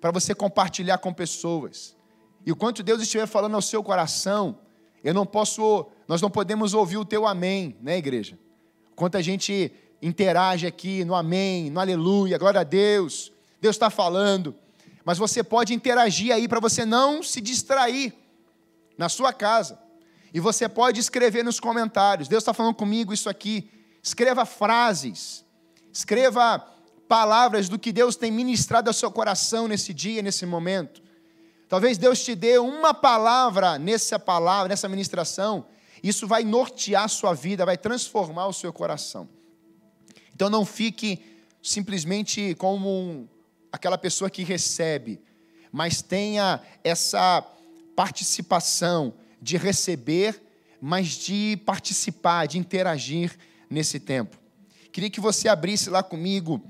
para você compartilhar com pessoas. E quanto Deus estiver falando ao seu coração, eu não posso, nós não podemos ouvir o teu amém, né, igreja? Quanto a gente interage aqui no amém, no aleluia, glória a Deus, Deus está falando. Mas você pode interagir aí para você não se distrair na sua casa. E você pode escrever nos comentários: Deus está falando comigo isso aqui. Escreva frases, escreva palavras do que Deus tem ministrado ao seu coração nesse dia, nesse momento. Talvez Deus te dê uma palavra nessa palavra, nessa ministração, isso vai nortear a sua vida, vai transformar o seu coração. Então não fique simplesmente como um, aquela pessoa que recebe, mas tenha essa participação de receber, mas de participar, de interagir nesse tempo. Queria que você abrisse lá comigo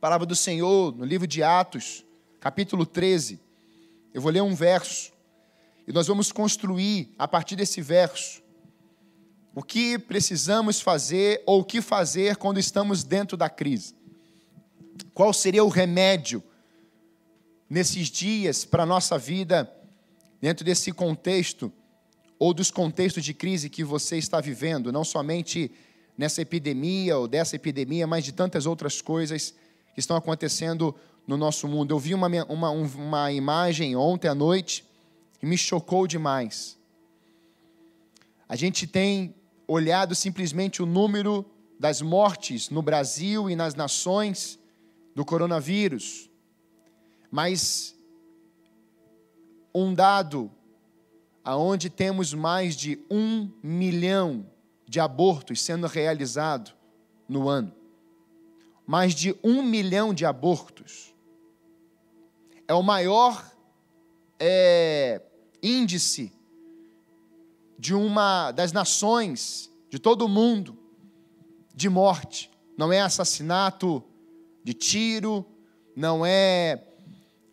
palavra do Senhor no livro de Atos, capítulo 13. Eu vou ler um verso e nós vamos construir a partir desse verso o que precisamos fazer ou o que fazer quando estamos dentro da crise. Qual seria o remédio nesses dias para a nossa vida, dentro desse contexto, ou dos contextos de crise que você está vivendo, não somente nessa epidemia ou dessa epidemia, mas de tantas outras coisas que estão acontecendo no nosso mundo. Eu vi uma, uma, uma imagem ontem à noite e me chocou demais. A gente tem olhado simplesmente o número das mortes no Brasil e nas nações do coronavírus, mas um dado aonde temos mais de um milhão de abortos sendo realizados no ano. Mais de um milhão de abortos. É o maior é, índice de uma das nações de todo o mundo de morte. Não é assassinato de tiro, não é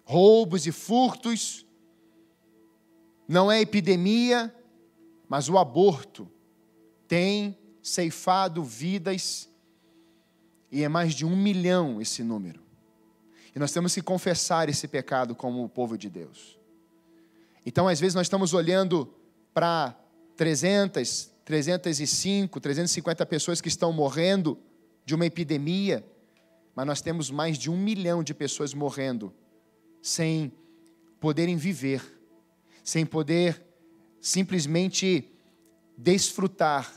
roubos e furtos, não é epidemia, mas o aborto tem ceifado vidas e é mais de um milhão esse número. E nós temos que confessar esse pecado como o povo de Deus. Então, às vezes, nós estamos olhando para 300, 305, 350 pessoas que estão morrendo de uma epidemia, mas nós temos mais de um milhão de pessoas morrendo sem poderem viver, sem poder simplesmente desfrutar,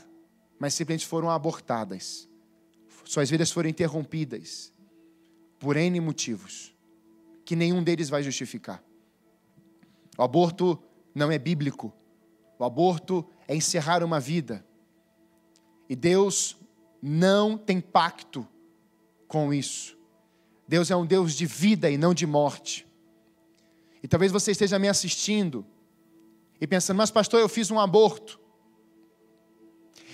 mas simplesmente foram abortadas. Suas vidas foram interrompidas por N motivos, que nenhum deles vai justificar. O aborto não é bíblico, o aborto é encerrar uma vida. E Deus não tem pacto com isso. Deus é um Deus de vida e não de morte. E talvez você esteja me assistindo e pensando, mas pastor, eu fiz um aborto.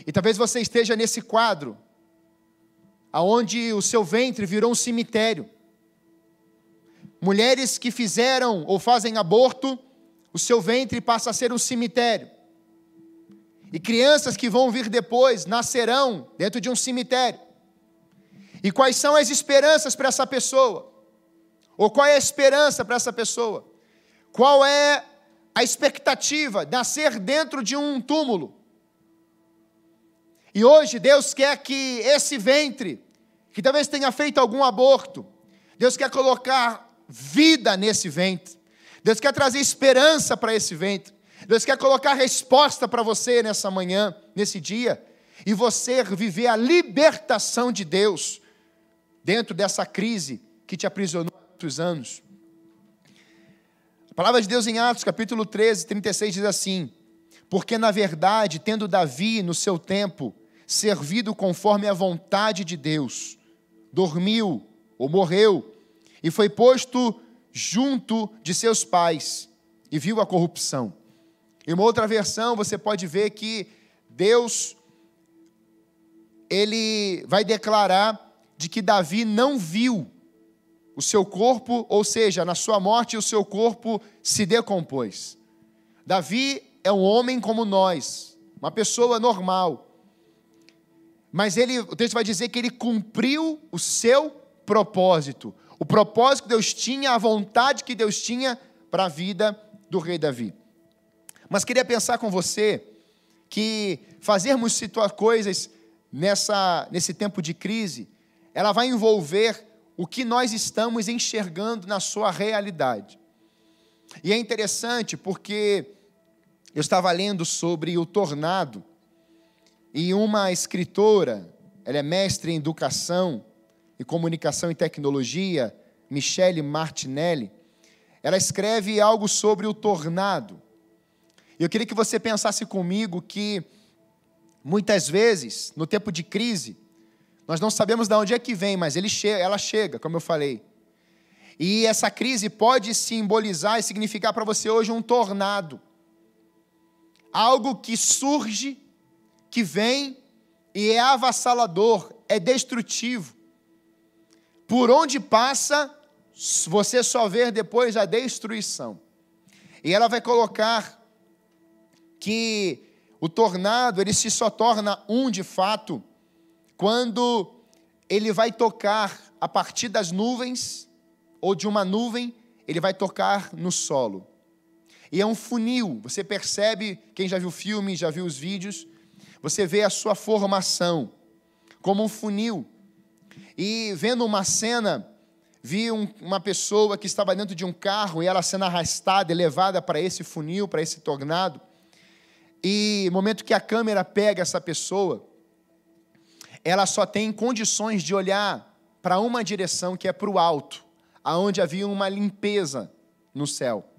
E talvez você esteja nesse quadro, aonde o seu ventre virou um cemitério. Mulheres que fizeram ou fazem aborto, o seu ventre passa a ser um cemitério. E crianças que vão vir depois nascerão dentro de um cemitério. E quais são as esperanças para essa pessoa? Ou qual é a esperança para essa pessoa? Qual é a expectativa? Nascer dentro de um túmulo. E hoje Deus quer que esse ventre, que talvez tenha feito algum aborto, Deus quer colocar vida nesse ventre. Deus quer trazer esperança para esse ventre. Deus quer colocar resposta para você nessa manhã, nesse dia, e você viver a libertação de Deus dentro dessa crise que te aprisionou há muitos anos. A palavra de Deus em Atos, capítulo 13, 36 diz assim: Porque na verdade, tendo Davi no seu tempo servido conforme a vontade de Deus, dormiu ou morreu e foi posto junto de seus pais e viu a corrupção. Em uma outra versão, você pode ver que Deus ele vai declarar de que Davi não viu o seu corpo, ou seja, na sua morte o seu corpo se decompôs. Davi é um homem como nós, uma pessoa normal. Mas ele, o texto vai dizer que ele cumpriu o seu propósito. o propósito que Deus tinha, a vontade que Deus tinha para a vida do rei Davi. Mas queria pensar com você que fazermos coisas nessa, nesse tempo de crise, ela vai envolver o que nós estamos enxergando na sua realidade. E é interessante porque eu estava lendo sobre o tornado e uma escritora, ela é mestre em educação e comunicação e tecnologia, Michele Martinelli, ela escreve algo sobre o tornado. Eu queria que você pensasse comigo que muitas vezes, no tempo de crise, nós não sabemos de onde é que vem, mas chega, ela chega, como eu falei. E essa crise pode simbolizar e significar para você hoje um tornado. Algo que surge, que vem e é avassalador, é destrutivo. Por onde passa, você só vê depois a destruição. E ela vai colocar que o tornado, ele se só torna um de fato quando ele vai tocar a partir das nuvens ou de uma nuvem, ele vai tocar no solo. E é um funil, você percebe, quem já viu o filme, já viu os vídeos, você vê a sua formação como um funil. E vendo uma cena, vi um, uma pessoa que estava dentro de um carro e ela sendo arrastada e levada para esse funil, para esse tornado. E no momento que a câmera pega essa pessoa, ela só tem condições de olhar para uma direção que é para o alto, aonde havia uma limpeza no céu.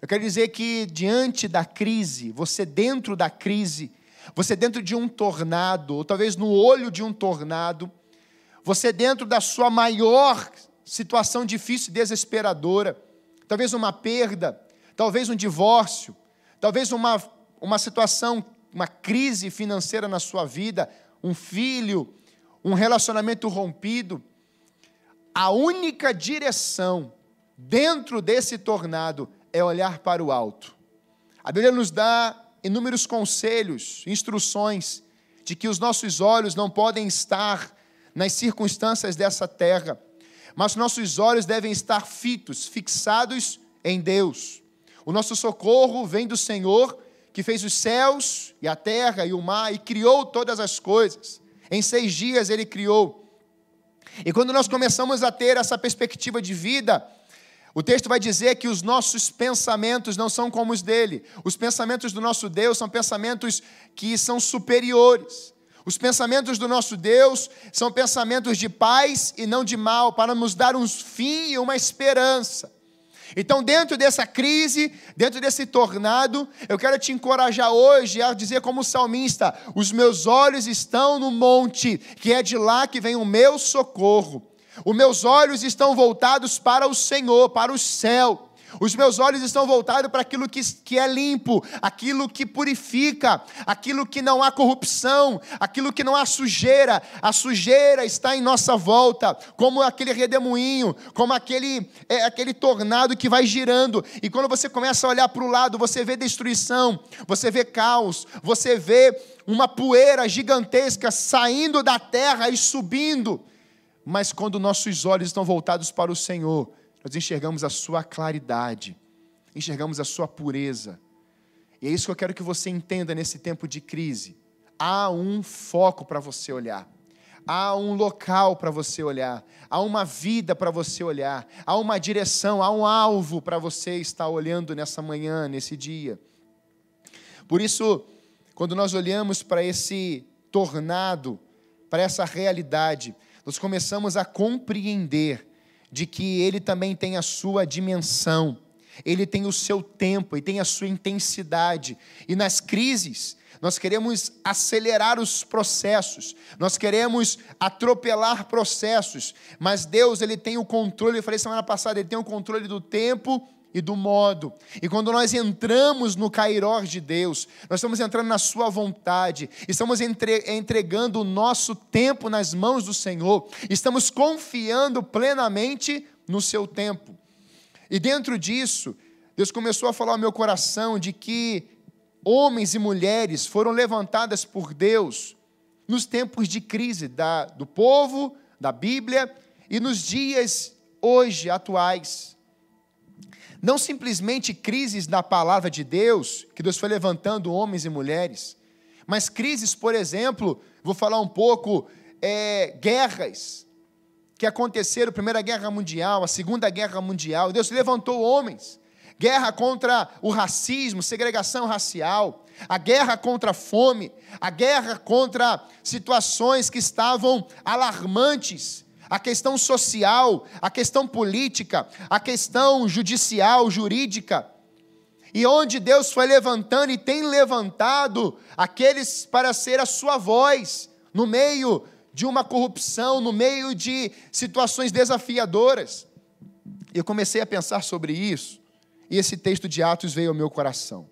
Eu quero dizer que diante da crise, você dentro da crise, você dentro de um tornado, ou talvez no olho de um tornado, você dentro da sua maior situação difícil e desesperadora, talvez uma perda, talvez um divórcio, talvez uma, uma situação, uma crise financeira na sua vida, um filho, um relacionamento rompido, a única direção dentro desse tornado é olhar para o alto. A Bíblia nos dá inúmeros conselhos, instruções de que os nossos olhos não podem estar nas circunstâncias dessa terra, mas nossos olhos devem estar fitos, fixados em Deus. O nosso socorro vem do Senhor, que fez os céus e a terra e o mar e criou todas as coisas. Em seis dias ele criou. E quando nós começamos a ter essa perspectiva de vida, o texto vai dizer que os nossos pensamentos não são como os dele. Os pensamentos do nosso Deus são pensamentos que são superiores. Os pensamentos do nosso Deus são pensamentos de paz e não de mal, para nos dar um fim e uma esperança. Então, dentro dessa crise, dentro desse tornado, eu quero te encorajar hoje a dizer, como salmista: os meus olhos estão no monte, que é de lá que vem o meu socorro. Os meus olhos estão voltados para o Senhor, para o céu. Os meus olhos estão voltados para aquilo que, que é limpo, aquilo que purifica, aquilo que não há corrupção, aquilo que não há sujeira. A sujeira está em nossa volta, como aquele redemoinho, como aquele, é, aquele tornado que vai girando. E quando você começa a olhar para o lado, você vê destruição, você vê caos, você vê uma poeira gigantesca saindo da terra e subindo. Mas quando nossos olhos estão voltados para o Senhor, nós enxergamos a sua claridade, enxergamos a sua pureza. E é isso que eu quero que você entenda nesse tempo de crise. Há um foco para você olhar. Há um local para você olhar, há uma vida para você olhar, há uma direção, há um alvo para você estar olhando nessa manhã, nesse dia. Por isso, quando nós olhamos para esse tornado, para essa realidade, nós começamos a compreender de que ele também tem a sua dimensão, ele tem o seu tempo e tem a sua intensidade. E nas crises, nós queremos acelerar os processos, nós queremos atropelar processos, mas Deus ele tem o controle, eu falei semana passada, ele tem o controle do tempo e do modo. E quando nós entramos no cairós de Deus, nós estamos entrando na Sua vontade, estamos entre, entregando o nosso tempo nas mãos do Senhor, estamos confiando plenamente no Seu tempo. E dentro disso, Deus começou a falar ao meu coração de que homens e mulheres foram levantadas por Deus nos tempos de crise da, do povo, da Bíblia, e nos dias hoje atuais. Não simplesmente crises na palavra de Deus, que Deus foi levantando homens e mulheres, mas crises, por exemplo, vou falar um pouco, é, guerras que aconteceram, Primeira Guerra Mundial, a Segunda Guerra Mundial, Deus levantou homens, guerra contra o racismo, segregação racial, a guerra contra a fome, a guerra contra situações que estavam alarmantes, a questão social, a questão política, a questão judicial, jurídica. E onde Deus foi levantando e tem levantado aqueles para ser a sua voz no meio de uma corrupção, no meio de situações desafiadoras. Eu comecei a pensar sobre isso, e esse texto de Atos veio ao meu coração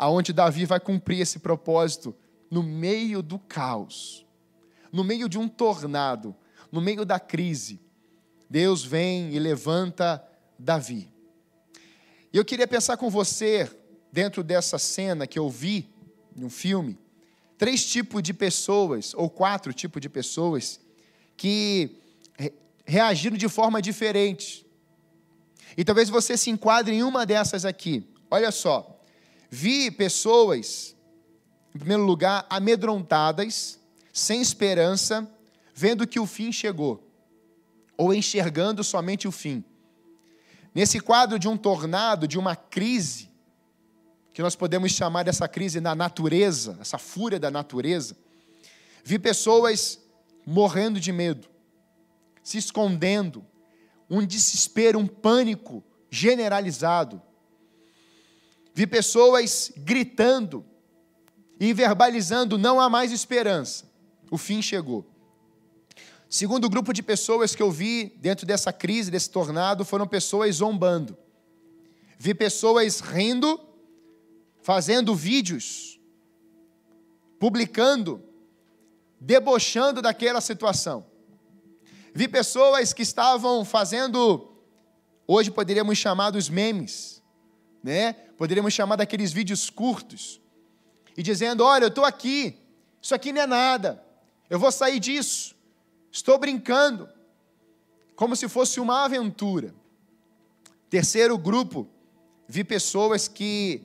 aonde Davi vai cumprir esse propósito no meio do caos, no meio de um tornado, no meio da crise. Deus vem e levanta Davi. E eu queria pensar com você, dentro dessa cena que eu vi no filme, três tipos de pessoas, ou quatro tipos de pessoas, que reagiram de forma diferente. E talvez você se enquadre em uma dessas aqui. Olha só. Vi pessoas, em primeiro lugar, amedrontadas, sem esperança, vendo que o fim chegou, ou enxergando somente o fim. Nesse quadro de um tornado, de uma crise, que nós podemos chamar dessa crise da natureza, essa fúria da natureza, vi pessoas morrendo de medo, se escondendo, um desespero, um pânico generalizado. Vi pessoas gritando e verbalizando: não há mais esperança, o fim chegou. Segundo grupo de pessoas que eu vi dentro dessa crise, desse tornado, foram pessoas zombando. Vi pessoas rindo, fazendo vídeos, publicando, debochando daquela situação. Vi pessoas que estavam fazendo, hoje poderíamos chamar dos memes, né? Poderíamos chamar daqueles vídeos curtos e dizendo: Olha, eu estou aqui, isso aqui não é nada, eu vou sair disso, estou brincando, como se fosse uma aventura. Terceiro grupo, vi pessoas que,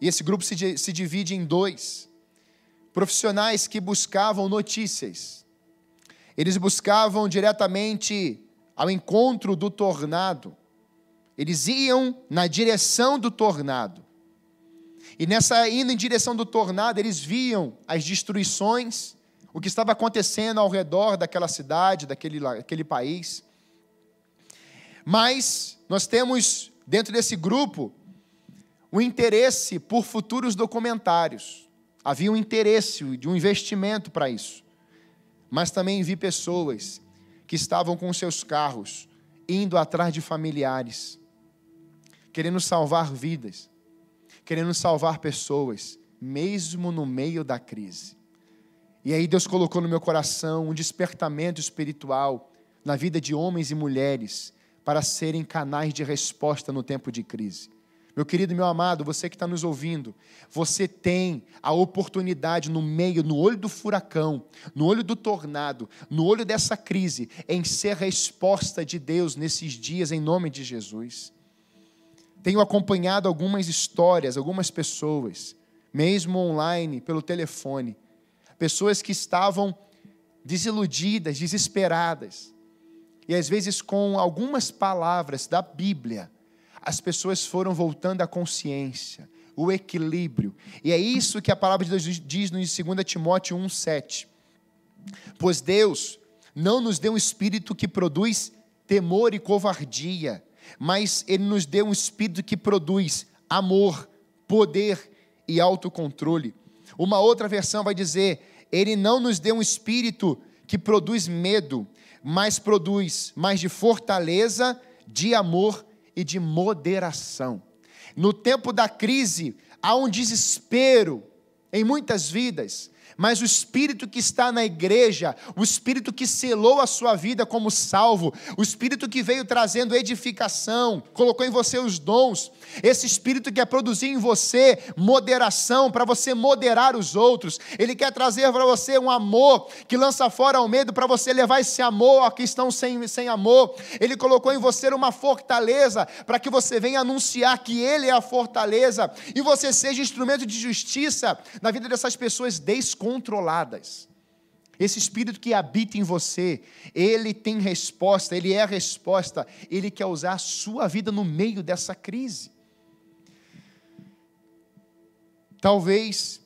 e esse grupo se, se divide em dois: profissionais que buscavam notícias, eles buscavam diretamente ao encontro do tornado, eles iam na direção do tornado. E nessa indo em direção do tornado, eles viam as destruições, o que estava acontecendo ao redor daquela cidade, daquele, daquele país. Mas nós temos dentro desse grupo o interesse por futuros documentários. Havia um interesse de um investimento para isso. Mas também vi pessoas que estavam com seus carros indo atrás de familiares querendo salvar vidas, querendo salvar pessoas, mesmo no meio da crise. E aí Deus colocou no meu coração um despertamento espiritual na vida de homens e mulheres para serem canais de resposta no tempo de crise. Meu querido, meu amado, você que está nos ouvindo, você tem a oportunidade no meio, no olho do furacão, no olho do tornado, no olho dessa crise, em ser resposta de Deus nesses dias, em nome de Jesus. Tenho acompanhado algumas histórias, algumas pessoas, mesmo online, pelo telefone, pessoas que estavam desiludidas, desesperadas, e às vezes com algumas palavras da Bíblia, as pessoas foram voltando à consciência, o equilíbrio. E é isso que a palavra de Deus diz no 2 Timóteo 1,7. Pois Deus não nos deu um espírito que produz temor e covardia, mas Ele nos deu um espírito que produz amor, poder e autocontrole. Uma outra versão vai dizer: Ele não nos deu um espírito que produz medo, mas produz mais de fortaleza, de amor e de moderação. No tempo da crise, há um desespero em muitas vidas, mas o Espírito que está na igreja, o Espírito que selou a sua vida como salvo, o Espírito que veio trazendo edificação, colocou em você os dons, esse Espírito que quer produzir em você moderação, para você moderar os outros, ele quer trazer para você um amor que lança fora o medo, para você levar esse amor a que estão sem, sem amor, ele colocou em você uma fortaleza, para que você venha anunciar que ele é a fortaleza, e você seja instrumento de justiça na vida dessas pessoas descontroladas. Esse espírito que habita em você, ele tem resposta, ele é a resposta, ele quer usar a sua vida no meio dessa crise. Talvez,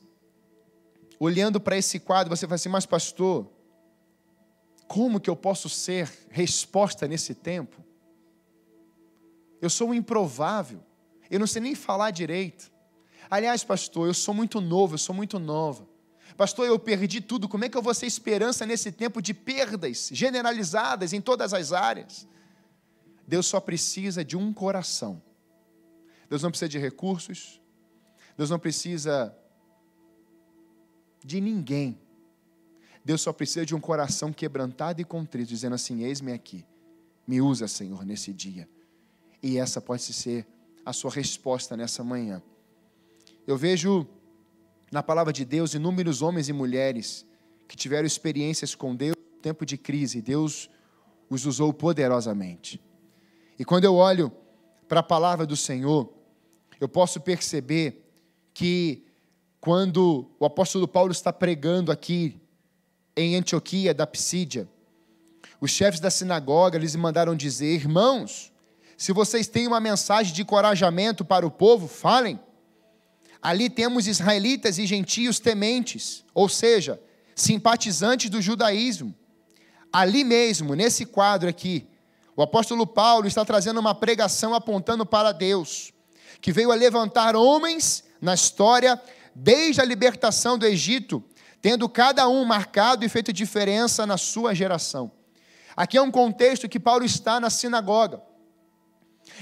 olhando para esse quadro, você vai assim, mas pastor, como que eu posso ser resposta nesse tempo? Eu sou um improvável, eu não sei nem falar direito. Aliás, pastor, eu sou muito novo, eu sou muito nova. Pastor, eu perdi tudo, como é que eu vou ser esperança nesse tempo de perdas generalizadas em todas as áreas? Deus só precisa de um coração. Deus não precisa de recursos, Deus não precisa de ninguém. Deus só precisa de um coração quebrantado e contrito, dizendo assim: Eis-me aqui, me usa, Senhor, nesse dia. E essa pode ser a sua resposta nessa manhã. Eu vejo na palavra de Deus inúmeros homens e mulheres que tiveram experiências com Deus no tempo de crise. Deus os usou poderosamente. E quando eu olho para a palavra do Senhor, eu posso perceber que quando o apóstolo Paulo está pregando aqui em Antioquia da Psídia, os chefes da sinagoga lhes mandaram dizer: Irmãos, se vocês têm uma mensagem de encorajamento para o povo, falem. Ali temos israelitas e gentios tementes, ou seja, simpatizantes do judaísmo. Ali mesmo, nesse quadro aqui, o apóstolo Paulo está trazendo uma pregação apontando para Deus, que veio a levantar homens na história desde a libertação do Egito, tendo cada um marcado e feito diferença na sua geração. Aqui é um contexto que Paulo está na sinagoga.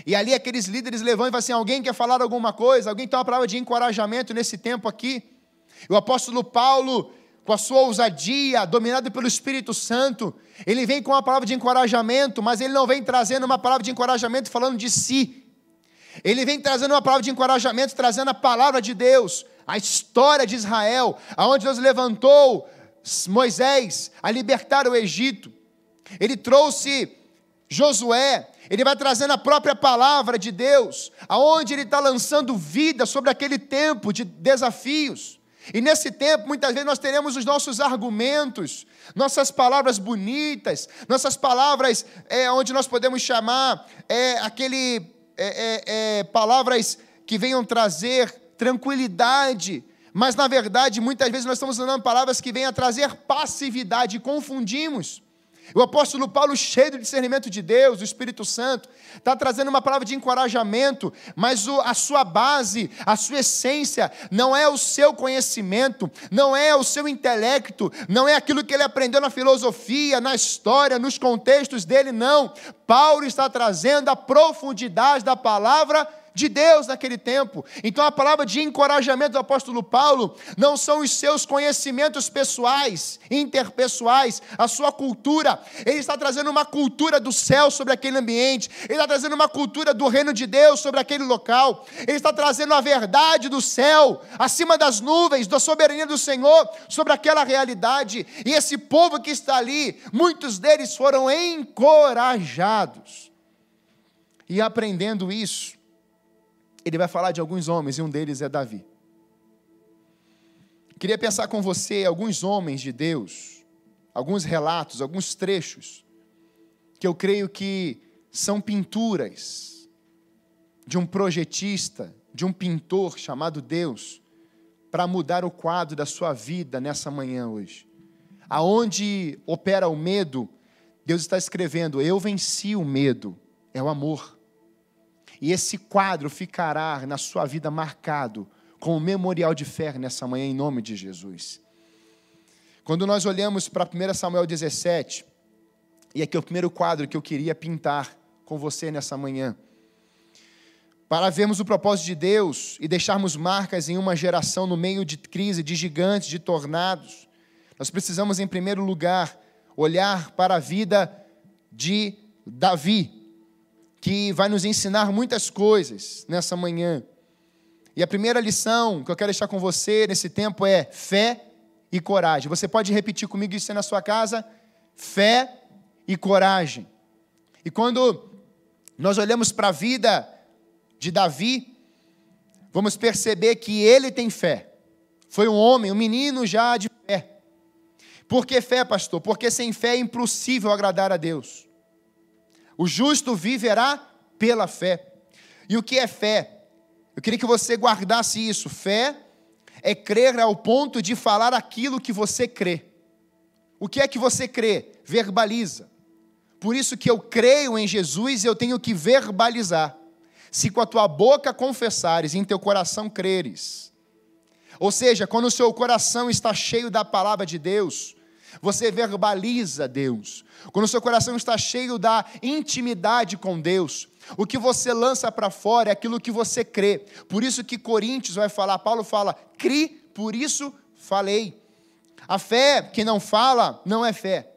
E ali aqueles líderes levantam e falam assim: alguém quer falar alguma coisa? Alguém tem uma palavra de encorajamento nesse tempo aqui? O apóstolo Paulo, com a sua ousadia, dominado pelo Espírito Santo, ele vem com uma palavra de encorajamento, mas ele não vem trazendo uma palavra de encorajamento falando de si. Ele vem trazendo uma palavra de encorajamento, trazendo a palavra de Deus, a história de Israel, aonde Deus levantou Moisés a libertar o Egito. Ele trouxe Josué, ele vai trazendo a própria palavra de Deus, aonde ele está lançando vida sobre aquele tempo de desafios. E nesse tempo, muitas vezes, nós teremos os nossos argumentos, nossas palavras bonitas, nossas palavras é, onde nós podemos chamar é, aquele é, é, é palavras que venham trazer tranquilidade, mas na verdade, muitas vezes nós estamos usando palavras que venham a trazer passividade e confundimos. O apóstolo Paulo, cheio do discernimento de Deus, o Espírito Santo, está trazendo uma palavra de encorajamento, mas a sua base, a sua essência, não é o seu conhecimento, não é o seu intelecto, não é aquilo que ele aprendeu na filosofia, na história, nos contextos dele, não. Paulo está trazendo a profundidade da palavra de Deus naquele tempo. Então a palavra de encorajamento do apóstolo Paulo não são os seus conhecimentos pessoais, interpessoais, a sua cultura. Ele está trazendo uma cultura do céu sobre aquele ambiente. Ele está trazendo uma cultura do reino de Deus sobre aquele local. Ele está trazendo a verdade do céu acima das nuvens, da soberania do Senhor sobre aquela realidade. E esse povo que está ali, muitos deles foram encorajados. E aprendendo isso, ele vai falar de alguns homens e um deles é Davi. Queria pensar com você alguns homens de Deus, alguns relatos, alguns trechos, que eu creio que são pinturas de um projetista, de um pintor chamado Deus, para mudar o quadro da sua vida nessa manhã hoje. Aonde opera o medo, Deus está escrevendo: Eu venci o medo, é o amor. E esse quadro ficará na sua vida marcado com o memorial de fé nessa manhã, em nome de Jesus. Quando nós olhamos para 1 Samuel 17, e aqui é o primeiro quadro que eu queria pintar com você nessa manhã. para vermos o propósito de Deus e deixarmos marcas em uma geração no meio de crise, de gigantes, de tornados, nós precisamos, em primeiro lugar, olhar para a vida de Davi, que vai nos ensinar muitas coisas nessa manhã. E a primeira lição que eu quero deixar com você nesse tempo é fé e coragem. Você pode repetir comigo isso na sua casa? Fé e coragem. E quando nós olhamos para a vida de Davi, vamos perceber que ele tem fé. Foi um homem, um menino já de fé. Por que fé, pastor? Porque sem fé é impossível agradar a Deus. O justo viverá pela fé. E o que é fé? Eu queria que você guardasse isso. Fé é crer ao ponto de falar aquilo que você crê. O que é que você crê? Verbaliza. Por isso que eu creio em Jesus, eu tenho que verbalizar se com a tua boca confessares e em teu coração creres. Ou seja, quando o seu coração está cheio da palavra de Deus, você verbaliza Deus. Quando o seu coração está cheio da intimidade com Deus, o que você lança para fora é aquilo que você crê. Por isso que Coríntios vai falar, Paulo fala: "Cri, por isso falei". A fé que não fala não é fé.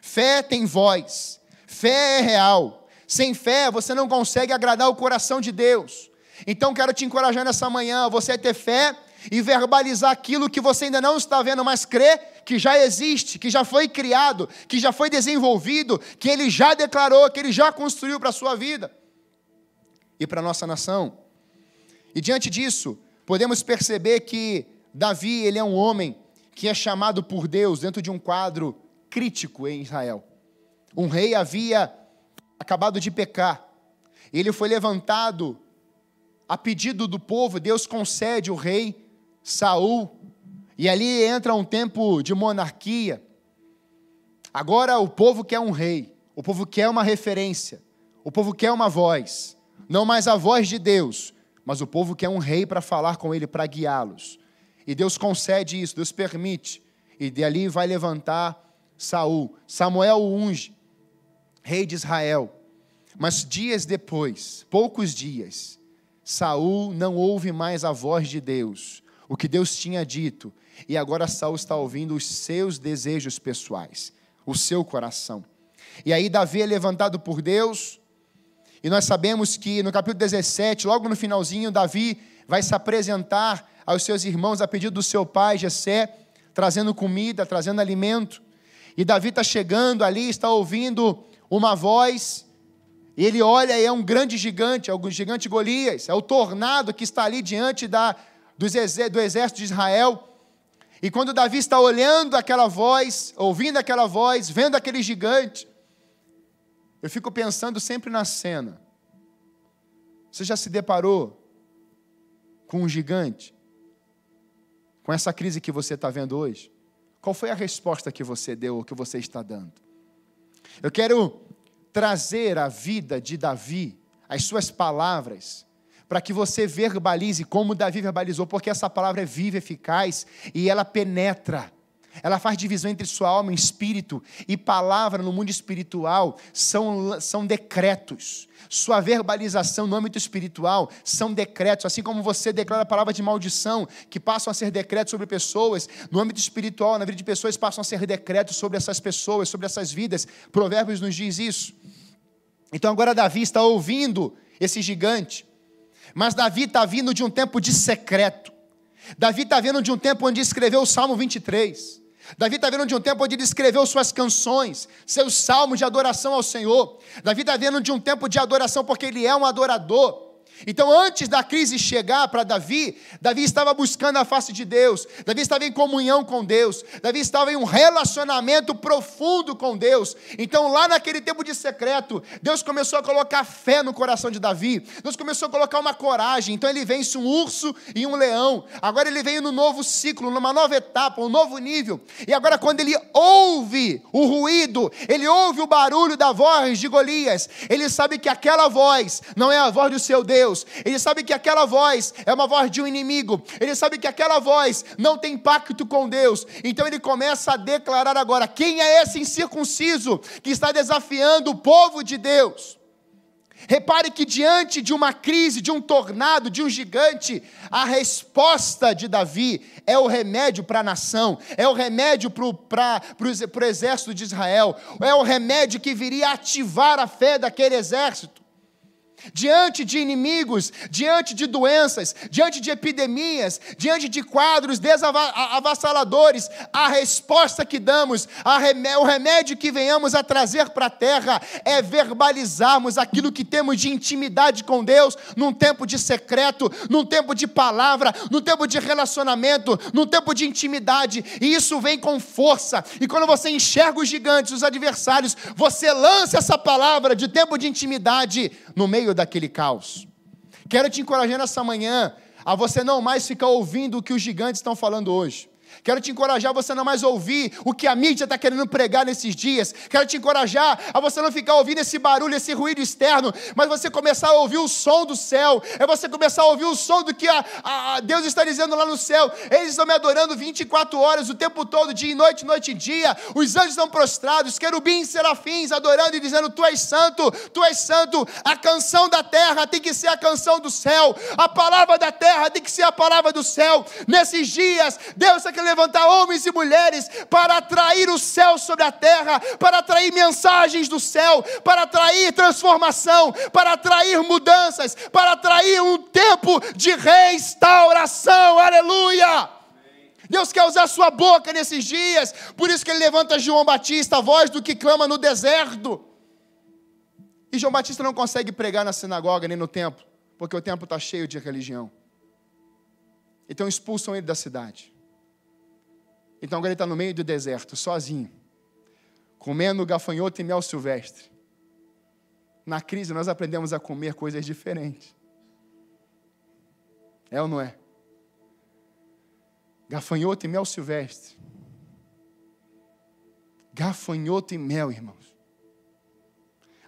Fé tem voz. Fé é real. Sem fé, você não consegue agradar o coração de Deus. Então, quero te encorajar nessa manhã, você ter fé e verbalizar aquilo que você ainda não está vendo, mas crê que já existe, que já foi criado, que já foi desenvolvido, que Ele já declarou, que Ele já construiu para a sua vida e para a nossa nação. E diante disso, podemos perceber que Davi, ele é um homem que é chamado por Deus dentro de um quadro crítico em Israel. Um rei havia acabado de pecar. Ele foi levantado a pedido do povo, Deus concede o rei Saul, e ali entra um tempo de monarquia. Agora o povo quer um rei, o povo quer uma referência, o povo quer uma voz, não mais a voz de Deus, mas o povo quer um rei para falar com ele, para guiá-los. E Deus concede isso, Deus permite. E dali vai levantar Saul. Samuel o unge rei de Israel. Mas dias depois, poucos dias, Saul não ouve mais a voz de Deus, o que Deus tinha dito, e agora Saul está ouvindo os seus desejos pessoais, o seu coração. E aí Davi é levantado por Deus, e nós sabemos que no capítulo 17, logo no finalzinho, Davi vai se apresentar aos seus irmãos a pedido do seu pai Jessé, trazendo comida, trazendo alimento. E Davi está chegando ali, está ouvindo uma voz, e ele olha e é um grande gigante, é o gigante Golias, é o tornado que está ali diante da, do exército de Israel. E quando Davi está olhando aquela voz, ouvindo aquela voz, vendo aquele gigante, eu fico pensando sempre na cena. Você já se deparou com um gigante? Com essa crise que você está vendo hoje? Qual foi a resposta que você deu ou que você está dando? Eu quero trazer a vida de Davi, as suas palavras, para que você verbalize como Davi verbalizou, porque essa palavra é viva, eficaz e ela penetra. Ela faz divisão entre sua alma e espírito, e palavra no mundo espiritual são, são decretos. Sua verbalização no âmbito espiritual são decretos, assim como você declara palavras de maldição, que passam a ser decretos sobre pessoas, no âmbito espiritual, na vida de pessoas, passam a ser decretos sobre essas pessoas, sobre essas vidas. Provérbios nos diz isso. Então agora Davi está ouvindo esse gigante, mas Davi está vindo de um tempo de secreto. Davi está vindo de um tempo onde escreveu o Salmo 23. Davi está vendo de um tempo onde ele escreveu suas canções, seus salmos de adoração ao Senhor. Davi está vendo de um tempo de adoração porque ele é um adorador. Então, antes da crise chegar para Davi, Davi estava buscando a face de Deus, Davi estava em comunhão com Deus, Davi estava em um relacionamento profundo com Deus. Então, lá naquele tempo de secreto, Deus começou a colocar fé no coração de Davi, Deus começou a colocar uma coragem. Então, ele vence um urso e um leão. Agora, ele vem no novo ciclo, numa nova etapa, um novo nível. E agora, quando ele ouve o ruído, ele ouve o barulho da voz de Golias, ele sabe que aquela voz não é a voz do seu Deus Deus. Ele sabe que aquela voz é uma voz de um inimigo. Ele sabe que aquela voz não tem pacto com Deus. Então ele começa a declarar agora: quem é esse incircunciso que está desafiando o povo de Deus? Repare que diante de uma crise, de um tornado, de um gigante, a resposta de Davi é o remédio para a nação, é o remédio para o exército de Israel, é o remédio que viria ativar a fé daquele exército diante de inimigos, diante de doenças, diante de epidemias, diante de quadros desavassaladores, a resposta que damos, o remédio que venhamos a trazer para a terra é verbalizarmos aquilo que temos de intimidade com Deus num tempo de secreto, num tempo de palavra, num tempo de relacionamento, num tempo de intimidade, e isso vem com força. E quando você enxerga os gigantes, os adversários, você lança essa palavra de tempo de intimidade no meio daquele caos. Quero te encorajar nessa manhã a você não mais ficar ouvindo o que os gigantes estão falando hoje. Quero te encorajar a você não mais ouvir o que a mídia está querendo pregar nesses dias. Quero te encorajar a você não ficar ouvindo esse barulho, esse ruído externo, mas você começar a ouvir o som do céu. É você começar a ouvir o som do que a, a Deus está dizendo lá no céu. Eles estão me adorando 24 horas, o tempo todo, dia e noite, noite e dia. Os anjos estão prostrados, querubins, serafins, adorando e dizendo: Tu és santo, Tu és santo. A canção da terra tem que ser a canção do céu. A palavra da terra tem que ser a palavra do céu. Nesses dias, Deus está querendo levantar homens e mulheres para atrair o céu sobre a terra, para atrair mensagens do céu, para atrair transformação, para atrair mudanças, para atrair um tempo de restauração. Aleluia! Deus quer usar sua boca nesses dias, por isso que ele levanta João Batista, a voz do que clama no deserto. E João Batista não consegue pregar na sinagoga nem no templo, porque o templo está cheio de religião. Então expulsam ele da cidade. Então agora ele está no meio do deserto, sozinho, comendo gafanhoto e mel silvestre. Na crise nós aprendemos a comer coisas diferentes. É ou não é? Gafanhoto e mel silvestre. Gafanhoto e mel, irmãos.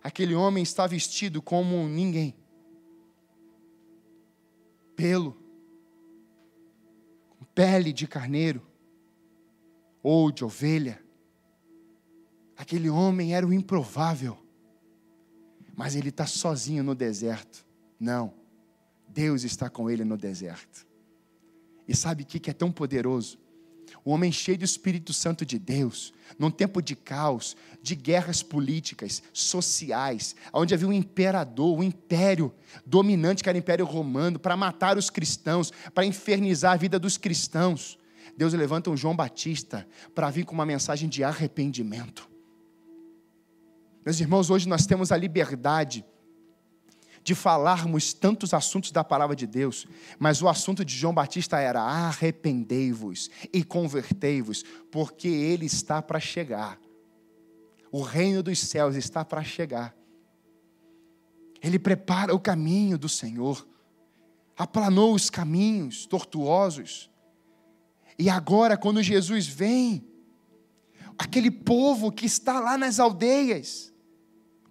Aquele homem está vestido como ninguém. Pelo, pele de carneiro, ou de ovelha. Aquele homem era o improvável, mas ele está sozinho no deserto. Não, Deus está com ele no deserto. E sabe o que é tão poderoso? O homem cheio do Espírito Santo de Deus, num tempo de caos, de guerras políticas, sociais, onde havia um imperador, um império dominante, que era o Império Romano, para matar os cristãos, para infernizar a vida dos cristãos. Deus levanta um João Batista para vir com uma mensagem de arrependimento. Meus irmãos, hoje nós temos a liberdade de falarmos tantos assuntos da palavra de Deus, mas o assunto de João Batista era: arrependei-vos e convertei-vos, porque ele está para chegar. O reino dos céus está para chegar. Ele prepara o caminho do Senhor, aplanou os caminhos tortuosos. E agora, quando Jesus vem, aquele povo que está lá nas aldeias,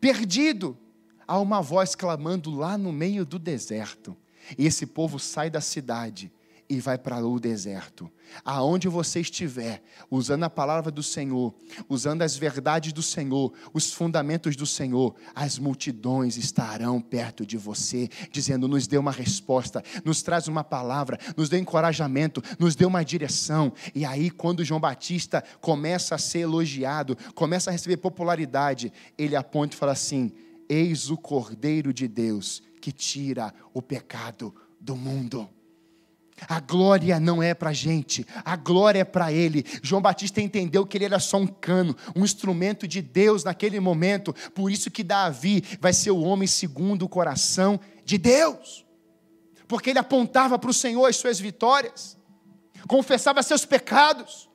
perdido, há uma voz clamando lá no meio do deserto. E esse povo sai da cidade e vai para o deserto. Aonde você estiver, usando a palavra do Senhor, usando as verdades do Senhor, os fundamentos do Senhor, as multidões estarão perto de você, dizendo: nos dê uma resposta, nos traz uma palavra, nos dê encorajamento, nos dê uma direção. E aí, quando João Batista começa a ser elogiado, começa a receber popularidade, ele aponta e fala assim: Eis o Cordeiro de Deus que tira o pecado do mundo. A glória não é para a gente, a glória é para ele. João Batista entendeu que ele era só um cano, um instrumento de Deus naquele momento. Por isso que Davi vai ser o homem segundo o coração de Deus. Porque ele apontava para o Senhor as suas vitórias, confessava seus pecados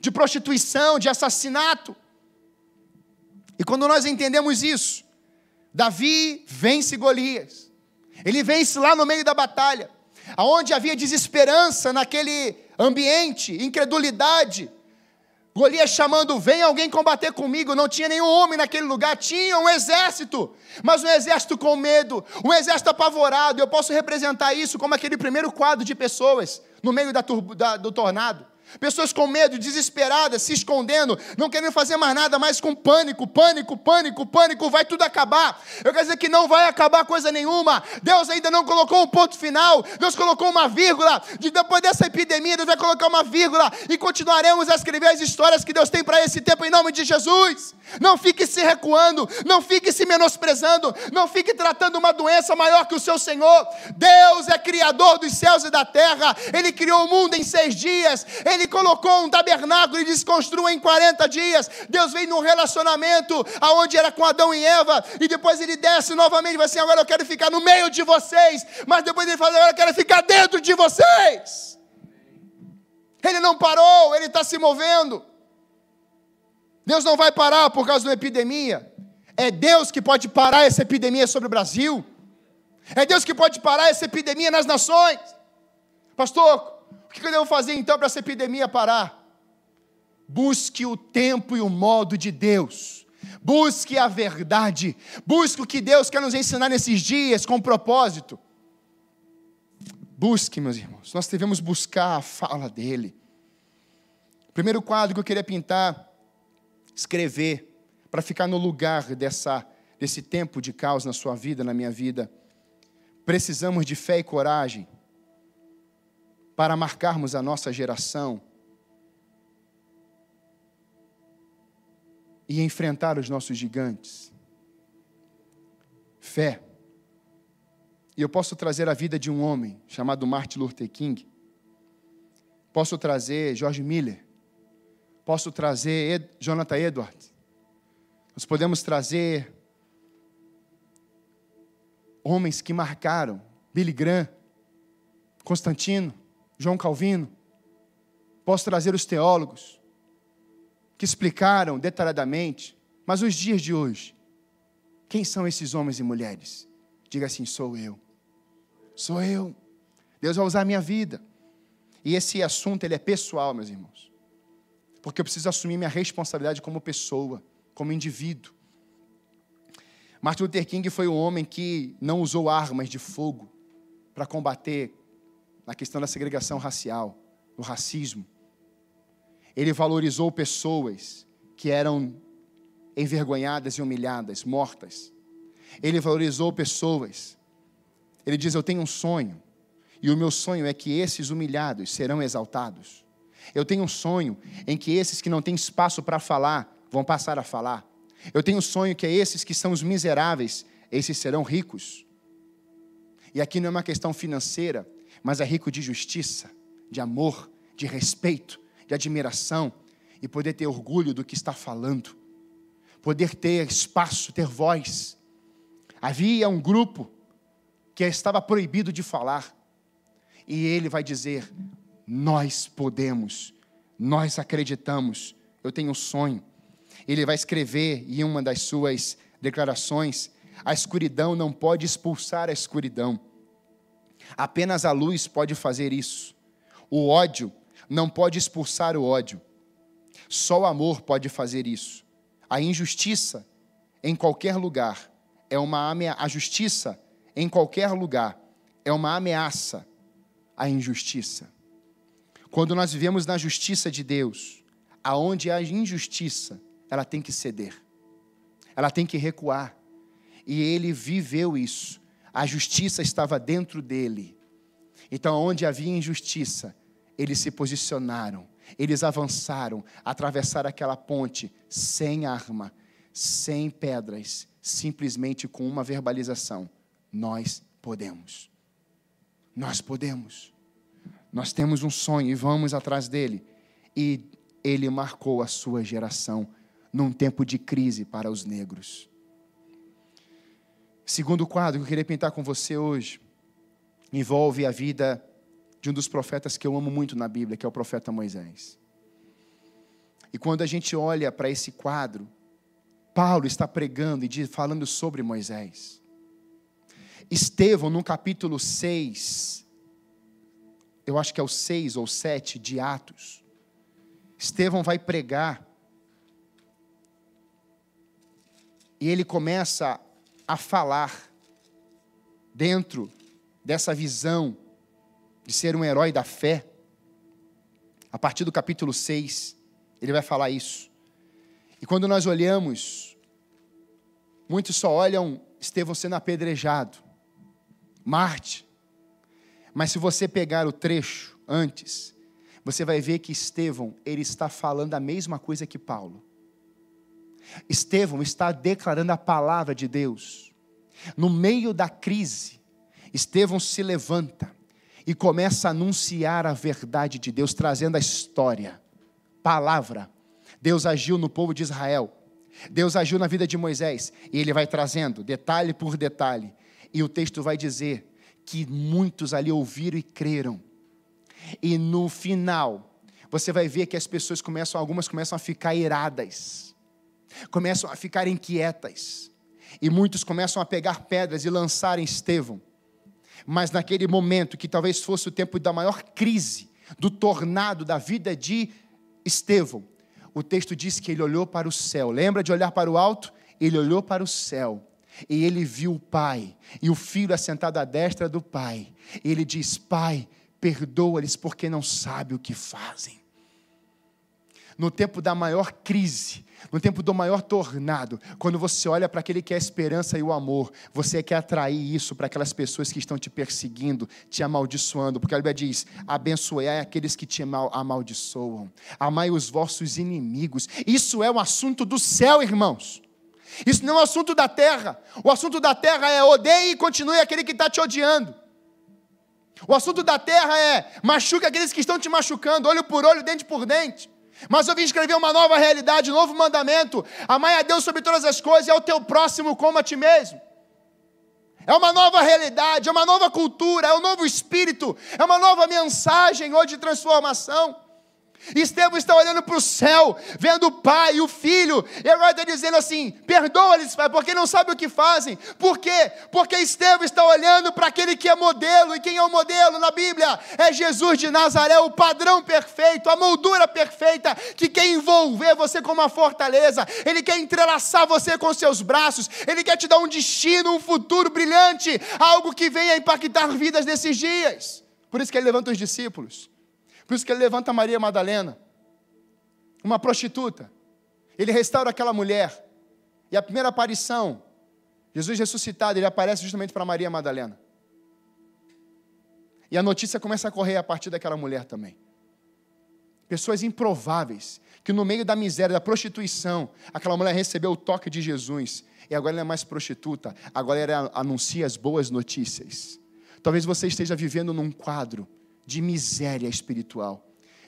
de prostituição, de assassinato. E quando nós entendemos isso, Davi vence Golias. Ele vence lá no meio da batalha aonde havia desesperança naquele ambiente, incredulidade. Golias chamando, vem alguém combater comigo. Não tinha nenhum homem naquele lugar, tinha um exército, mas um exército com medo, um exército apavorado. Eu posso representar isso como aquele primeiro quadro de pessoas no meio da, da, do tornado. Pessoas com medo, desesperadas, se escondendo, não querendo fazer mais nada, mas com pânico, pânico, pânico, pânico, vai tudo acabar. Eu quero dizer que não vai acabar coisa nenhuma. Deus ainda não colocou um ponto final, Deus colocou uma vírgula. De depois dessa epidemia, Deus vai colocar uma vírgula e continuaremos a escrever as histórias que Deus tem para esse tempo em nome de Jesus. Não fique se recuando, não fique se menosprezando, não fique tratando uma doença maior que o seu Senhor. Deus é criador dos céus e da terra, Ele criou o mundo em seis dias, Ele colocou um tabernáculo e desconstruiu em 40 dias. Deus vem num relacionamento aonde era com Adão e Eva, e depois Ele desce novamente e vai assim: agora eu quero ficar no meio de vocês, mas depois Ele fala: agora eu quero ficar dentro de vocês. Ele não parou, Ele está se movendo. Deus não vai parar por causa de uma epidemia. É Deus que pode parar essa epidemia sobre o Brasil. É Deus que pode parar essa epidemia nas nações. Pastor, o que eu devo fazer então para essa epidemia parar? Busque o tempo e o modo de Deus. Busque a verdade. Busque o que Deus quer nos ensinar nesses dias com propósito. Busque, meus irmãos. Nós devemos buscar a fala dele. O primeiro quadro que eu queria pintar escrever, para ficar no lugar dessa, desse tempo de caos na sua vida, na minha vida. Precisamos de fé e coragem para marcarmos a nossa geração e enfrentar os nossos gigantes. Fé. E eu posso trazer a vida de um homem chamado Martin Luther King. Posso trazer George Miller Posso trazer Ed, Jonathan Edwards. Nós podemos trazer homens que marcaram Billy Graham, Constantino, João Calvino. Posso trazer os teólogos que explicaram detalhadamente, mas os dias de hoje, quem são esses homens e mulheres? Diga assim: sou eu. Sou eu. Deus vai usar a minha vida. E esse assunto ele é pessoal, meus irmãos porque eu preciso assumir minha responsabilidade como pessoa, como indivíduo. Martin Luther King foi um homem que não usou armas de fogo para combater a questão da segregação racial, o racismo. Ele valorizou pessoas que eram envergonhadas e humilhadas, mortas. Ele valorizou pessoas. Ele diz: Eu tenho um sonho, e o meu sonho é que esses humilhados serão exaltados. Eu tenho um sonho em que esses que não têm espaço para falar vão passar a falar. Eu tenho um sonho que é esses que são os miseráveis, esses serão ricos. E aqui não é uma questão financeira, mas é rico de justiça, de amor, de respeito, de admiração e poder ter orgulho do que está falando, poder ter espaço, ter voz. Havia um grupo que estava proibido de falar, e ele vai dizer: nós podemos, nós acreditamos. Eu tenho um sonho. Ele vai escrever em uma das suas declarações: a escuridão não pode expulsar a escuridão. Apenas a luz pode fazer isso. O ódio não pode expulsar o ódio. Só o amor pode fazer isso. A injustiça em qualquer lugar é uma ameaça. A justiça em qualquer lugar é uma ameaça à injustiça. Quando nós vivemos na justiça de Deus, aonde há injustiça, ela tem que ceder. Ela tem que recuar. E ele viveu isso. A justiça estava dentro dele. Então, onde havia injustiça, eles se posicionaram, eles avançaram, atravessaram aquela ponte sem arma, sem pedras, simplesmente com uma verbalização: Nós podemos. Nós podemos. Nós temos um sonho e vamos atrás dele. E ele marcou a sua geração num tempo de crise para os negros. Segundo quadro que eu queria pintar com você hoje envolve a vida de um dos profetas que eu amo muito na Bíblia, que é o profeta Moisés. E quando a gente olha para esse quadro, Paulo está pregando e falando sobre Moisés. Estevão, no capítulo 6, eu acho que é o 6 ou 7 de Atos. Estevão vai pregar. E ele começa a falar dentro dessa visão de ser um herói da fé. A partir do capítulo 6, ele vai falar isso. E quando nós olhamos, muitos só olham Estevão sendo apedrejado, Marte. Mas se você pegar o trecho antes, você vai ver que Estevão, ele está falando a mesma coisa que Paulo. Estevão está declarando a palavra de Deus. No meio da crise, Estevão se levanta e começa a anunciar a verdade de Deus, trazendo a história, palavra. Deus agiu no povo de Israel, Deus agiu na vida de Moisés, e ele vai trazendo detalhe por detalhe, e o texto vai dizer que muitos ali ouviram e creram. E no final, você vai ver que as pessoas começam, algumas começam a ficar iradas, começam a ficar inquietas, e muitos começam a pegar pedras e lançar em Estevão. Mas naquele momento, que talvez fosse o tempo da maior crise, do tornado da vida de Estevão, o texto diz que ele olhou para o céu. Lembra de olhar para o alto? Ele olhou para o céu e ele viu o pai e o filho assentado à destra do pai. E ele diz: Pai, perdoa-lhes porque não sabem o que fazem. No tempo da maior crise, no tempo do maior tornado, quando você olha para aquele que é a esperança e o amor, você quer atrair isso para aquelas pessoas que estão te perseguindo, te amaldiçoando, porque a Bíblia diz: abençoai aqueles que te amaldiçoam, amai os vossos inimigos. Isso é um assunto do céu, irmãos. Isso não é um assunto da terra. O assunto da terra é odeie e continue aquele que está te odiando. O assunto da terra é machuque aqueles que estão te machucando, olho por olho, dente por dente. Mas eu vim escrever uma nova realidade, um novo mandamento. Amai a Deus sobre todas as coisas e ao teu próximo como a ti mesmo. É uma nova realidade, é uma nova cultura, é um novo espírito, é uma nova mensagem hoje de transformação. Estevão está olhando para o céu, vendo o pai e o filho, e está dizendo assim: perdoa-lhes, pai, porque não sabe o que fazem. Por quê? Porque Estevão está olhando para aquele que é modelo, e quem é o modelo na Bíblia? É Jesus de Nazaré, o padrão perfeito, a moldura perfeita, que quer envolver você como uma fortaleza, ele quer entrelaçar você com seus braços, ele quer te dar um destino, um futuro brilhante, algo que venha impactar vidas nesses dias. Por isso que ele levanta os discípulos. Por isso que ele levanta Maria Madalena, uma prostituta. Ele restaura aquela mulher. E a primeira aparição, Jesus ressuscitado, ele aparece justamente para Maria Madalena. E a notícia começa a correr a partir daquela mulher também. Pessoas improváveis, que no meio da miséria, da prostituição, aquela mulher recebeu o toque de Jesus. E agora ela é mais prostituta, agora ela anuncia as boas notícias. Talvez você esteja vivendo num quadro de miséria espiritual,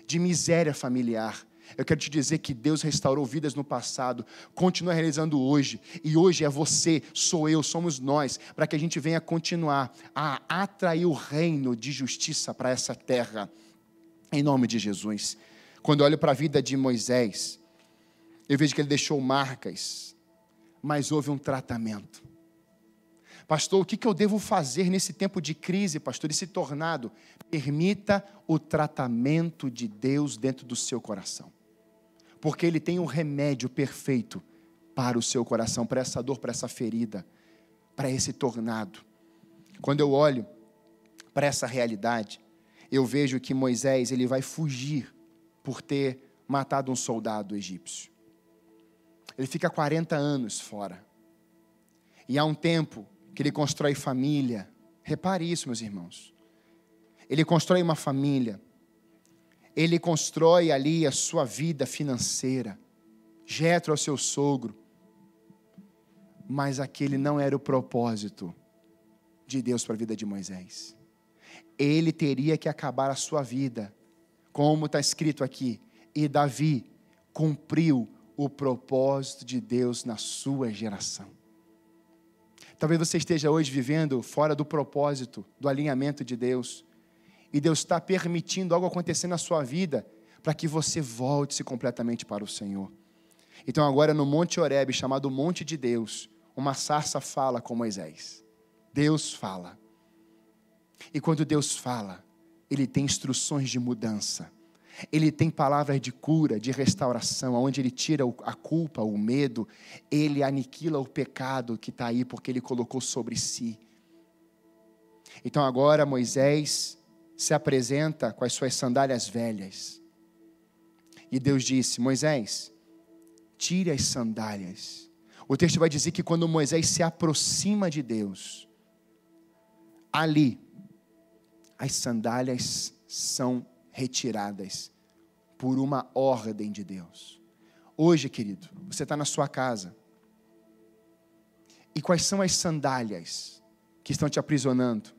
de miséria familiar. Eu quero te dizer que Deus restaurou vidas no passado, continua realizando hoje, e hoje é você, sou eu, somos nós, para que a gente venha continuar a atrair o reino de justiça para essa terra, em nome de Jesus. Quando eu olho para a vida de Moisés, eu vejo que ele deixou marcas, mas houve um tratamento. Pastor, o que eu devo fazer nesse tempo de crise, pastor, esse tornado? Permita o tratamento de Deus dentro do seu coração. Porque Ele tem um remédio perfeito para o seu coração, para essa dor, para essa ferida, para esse tornado. Quando eu olho para essa realidade, eu vejo que Moisés ele vai fugir por ter matado um soldado egípcio. Ele fica 40 anos fora. E há um tempo que ele constrói família. Repare isso, meus irmãos. Ele constrói uma família. Ele constrói ali a sua vida financeira. Jetro é o seu sogro. Mas aquele não era o propósito de Deus para a vida de Moisés. Ele teria que acabar a sua vida, como está escrito aqui. E Davi cumpriu o propósito de Deus na sua geração. Talvez você esteja hoje vivendo fora do propósito, do alinhamento de Deus. E Deus está permitindo algo acontecer na sua vida para que você volte-se completamente para o Senhor. Então, agora no Monte Horebe, chamado Monte de Deus, uma sarça fala com Moisés. Deus fala. E quando Deus fala, Ele tem instruções de mudança. Ele tem palavras de cura, de restauração, onde ele tira a culpa, o medo, ele aniquila o pecado que está aí porque ele colocou sobre si. Então agora Moisés se apresenta com as suas sandálias velhas. E Deus disse: Moisés, tire as sandálias. O texto vai dizer que quando Moisés se aproxima de Deus, ali, as sandálias são retiradas por uma ordem de Deus. Hoje, querido, você está na sua casa. E quais são as sandálias que estão te aprisionando?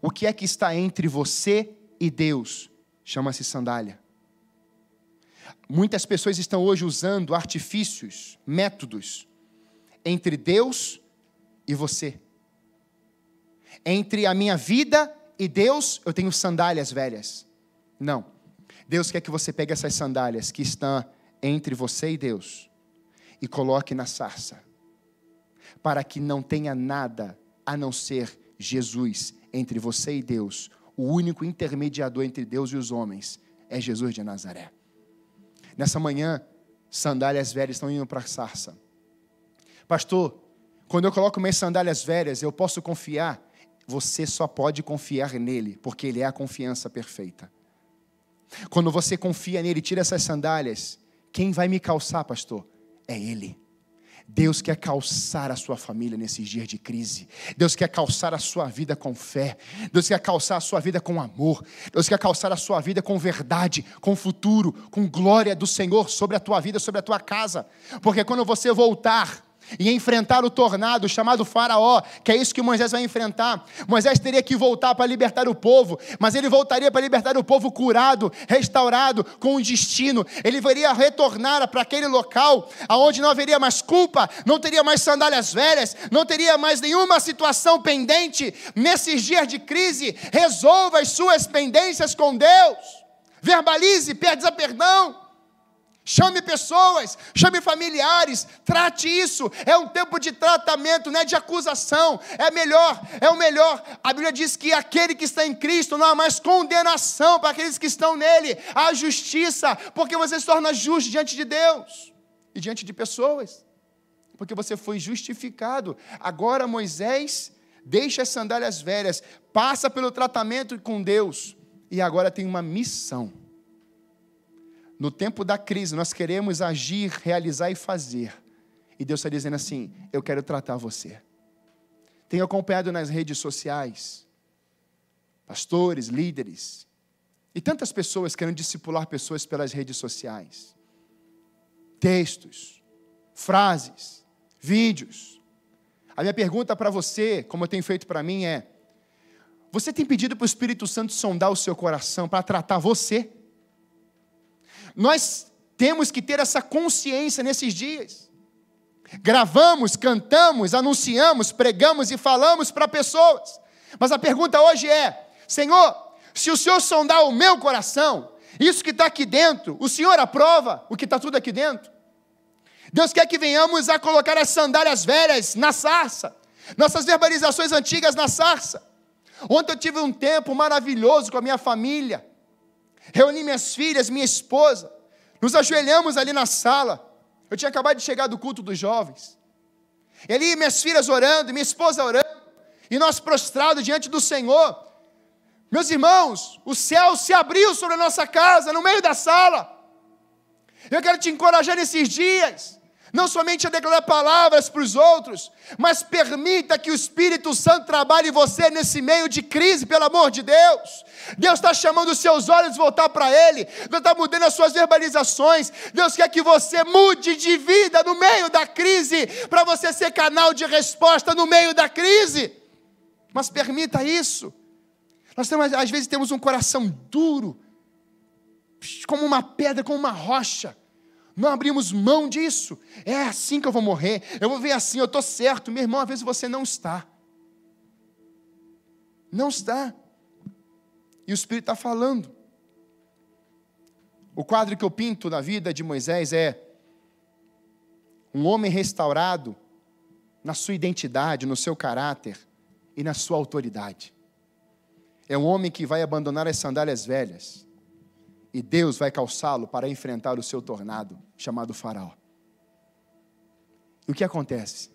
O que é que está entre você e Deus? Chama-se sandália. Muitas pessoas estão hoje usando artifícios, métodos, entre Deus e você. Entre a minha vida e Deus, eu tenho sandálias velhas. Não. Deus quer que você pegue essas sandálias que estão entre você e Deus e coloque na sarça, para que não tenha nada a não ser Jesus entre você e Deus. O único intermediador entre Deus e os homens é Jesus de Nazaré. Nessa manhã, sandálias velhas estão indo para a sarça. Pastor, quando eu coloco minhas sandálias velhas, eu posso confiar? Você só pode confiar nele, porque ele é a confiança perfeita. Quando você confia nele, tira essas sandálias. Quem vai me calçar, pastor? É Ele. Deus quer calçar a sua família nesses dias de crise. Deus quer calçar a sua vida com fé. Deus quer calçar a sua vida com amor. Deus quer calçar a sua vida com verdade, com futuro, com glória do Senhor sobre a tua vida, sobre a tua casa. Porque quando você voltar, e enfrentar o tornado chamado Faraó, que é isso que Moisés vai enfrentar. Moisés teria que voltar para libertar o povo, mas ele voltaria para libertar o povo curado, restaurado, com um destino. Ele iria retornar para aquele local aonde não haveria mais culpa, não teria mais sandálias velhas, não teria mais nenhuma situação pendente. Nesses dias de crise, resolva as suas pendências com Deus. Verbalize, peça perdão. Chame pessoas, chame familiares, trate isso. É um tempo de tratamento, não é de acusação. É melhor, é o melhor. A Bíblia diz que aquele que está em Cristo não há mais condenação para aqueles que estão nele. Há justiça, porque você se torna justo diante de Deus e diante de pessoas. Porque você foi justificado. Agora Moisés deixa as sandálias velhas, passa pelo tratamento com Deus e agora tem uma missão no tempo da crise, nós queremos agir, realizar e fazer. E Deus está dizendo assim: Eu quero tratar você. Tenho acompanhado nas redes sociais, pastores, líderes, e tantas pessoas querendo discipular pessoas pelas redes sociais. Textos, frases, vídeos. A minha pergunta para você, como eu tenho feito para mim, é: Você tem pedido para o Espírito Santo sondar o seu coração para tratar você? Nós temos que ter essa consciência nesses dias. Gravamos, cantamos, anunciamos, pregamos e falamos para pessoas. Mas a pergunta hoje é: Senhor, se o Senhor sondar o meu coração, isso que está aqui dentro, o Senhor aprova o que está tudo aqui dentro? Deus quer que venhamos a colocar as sandálias velhas na sarça, nossas verbalizações antigas na sarça. Ontem eu tive um tempo maravilhoso com a minha família reuni minhas filhas, minha esposa, nos ajoelhamos ali na sala. Eu tinha acabado de chegar do culto dos jovens. E ali minhas filhas orando, minha esposa orando, e nós prostrados diante do Senhor. Meus irmãos, o céu se abriu sobre a nossa casa, no meio da sala. Eu quero te encorajar nesses dias não somente a declarar palavras para os outros, mas permita que o Espírito Santo trabalhe você nesse meio de crise, pelo amor de Deus. Deus está chamando os seus olhos voltar para Ele, Deus está mudando as suas verbalizações. Deus quer que você mude de vida no meio da crise, para você ser canal de resposta no meio da crise. Mas permita isso. Nós temos, às vezes temos um coração duro, como uma pedra, como uma rocha. Não abrimos mão disso. É assim que eu vou morrer. Eu vou ver assim, eu estou certo. Meu irmão, às vezes você não está. Não está. E o Espírito está falando. O quadro que eu pinto na vida de Moisés é um homem restaurado na sua identidade, no seu caráter e na sua autoridade. É um homem que vai abandonar as sandálias velhas e Deus vai calçá-lo para enfrentar o seu tornado, chamado Faraó. E o que acontece?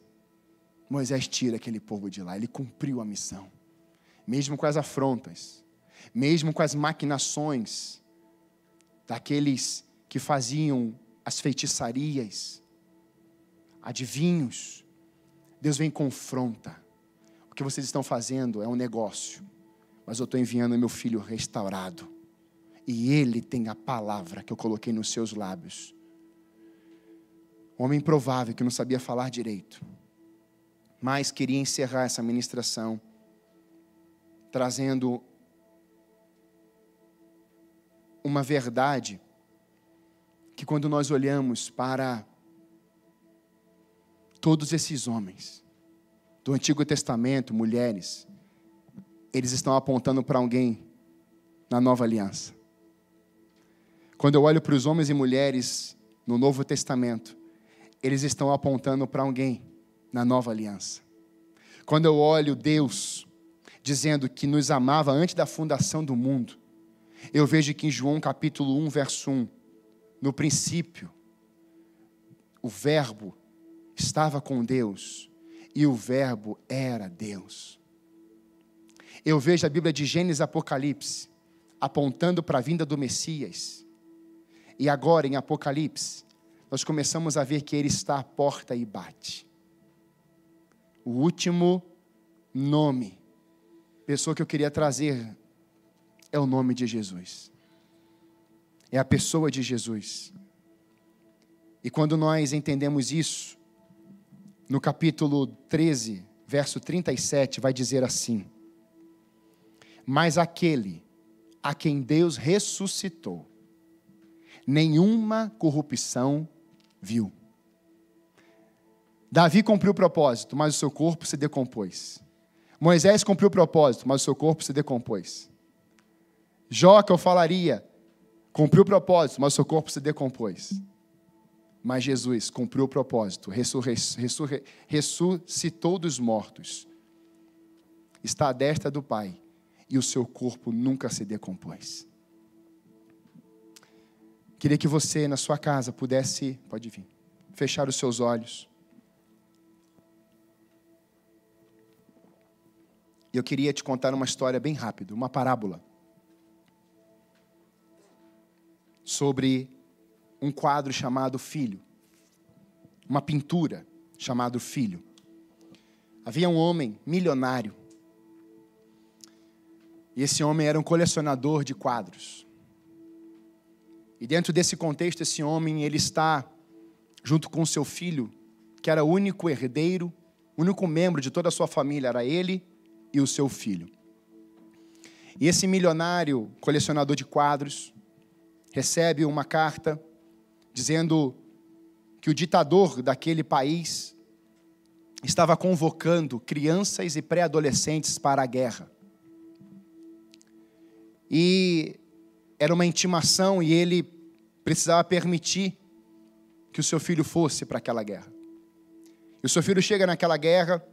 Moisés tira aquele povo de lá, ele cumpriu a missão, mesmo com as afrontas, mesmo com as maquinações daqueles que faziam as feitiçarias, adivinhos. Deus vem e confronta. O que vocês estão fazendo é um negócio, mas eu estou enviando meu filho restaurado. E ele tem a palavra que eu coloquei nos seus lábios. Homem improvável que não sabia falar direito, mas queria encerrar essa ministração trazendo uma verdade que quando nós olhamos para todos esses homens do Antigo Testamento, mulheres, eles estão apontando para alguém na nova aliança. Quando eu olho para os homens e mulheres no Novo Testamento, eles estão apontando para alguém na nova aliança. Quando eu olho Deus dizendo que nos amava antes da fundação do mundo, eu vejo que em João capítulo 1, verso 1, no princípio, o Verbo estava com Deus e o Verbo era Deus. Eu vejo a Bíblia de Gênesis e Apocalipse apontando para a vinda do Messias. E agora em Apocalipse, nós começamos a ver que ele está à porta e bate. O último nome, pessoa que eu queria trazer, é o nome de Jesus. É a pessoa de Jesus. E quando nós entendemos isso, no capítulo 13, verso 37, vai dizer assim: Mas aquele a quem Deus ressuscitou, nenhuma corrupção viu. Davi cumpriu o propósito, mas o seu corpo se decompôs. Moisés cumpriu o propósito, mas o seu corpo se decompôs. Jó, que eu falaria, cumpriu o propósito, mas o seu corpo se decompôs. Mas Jesus cumpriu o propósito, ressuscitou dos mortos, está à destra do Pai, e o seu corpo nunca se decompôs. Queria que você, na sua casa, pudesse, pode vir, fechar os seus olhos. E eu queria te contar uma história bem rápida, uma parábola. Sobre um quadro chamado Filho. Uma pintura chamado Filho. Havia um homem milionário. E esse homem era um colecionador de quadros. E dentro desse contexto, esse homem, ele está junto com seu filho, que era o único herdeiro, único membro de toda a sua família, era ele e o seu filho. E esse milionário, colecionador de quadros, recebe uma carta dizendo que o ditador daquele país estava convocando crianças e pré-adolescentes para a guerra. E era uma intimação e ele precisava permitir que o seu filho fosse para aquela guerra. E o seu filho chega naquela guerra,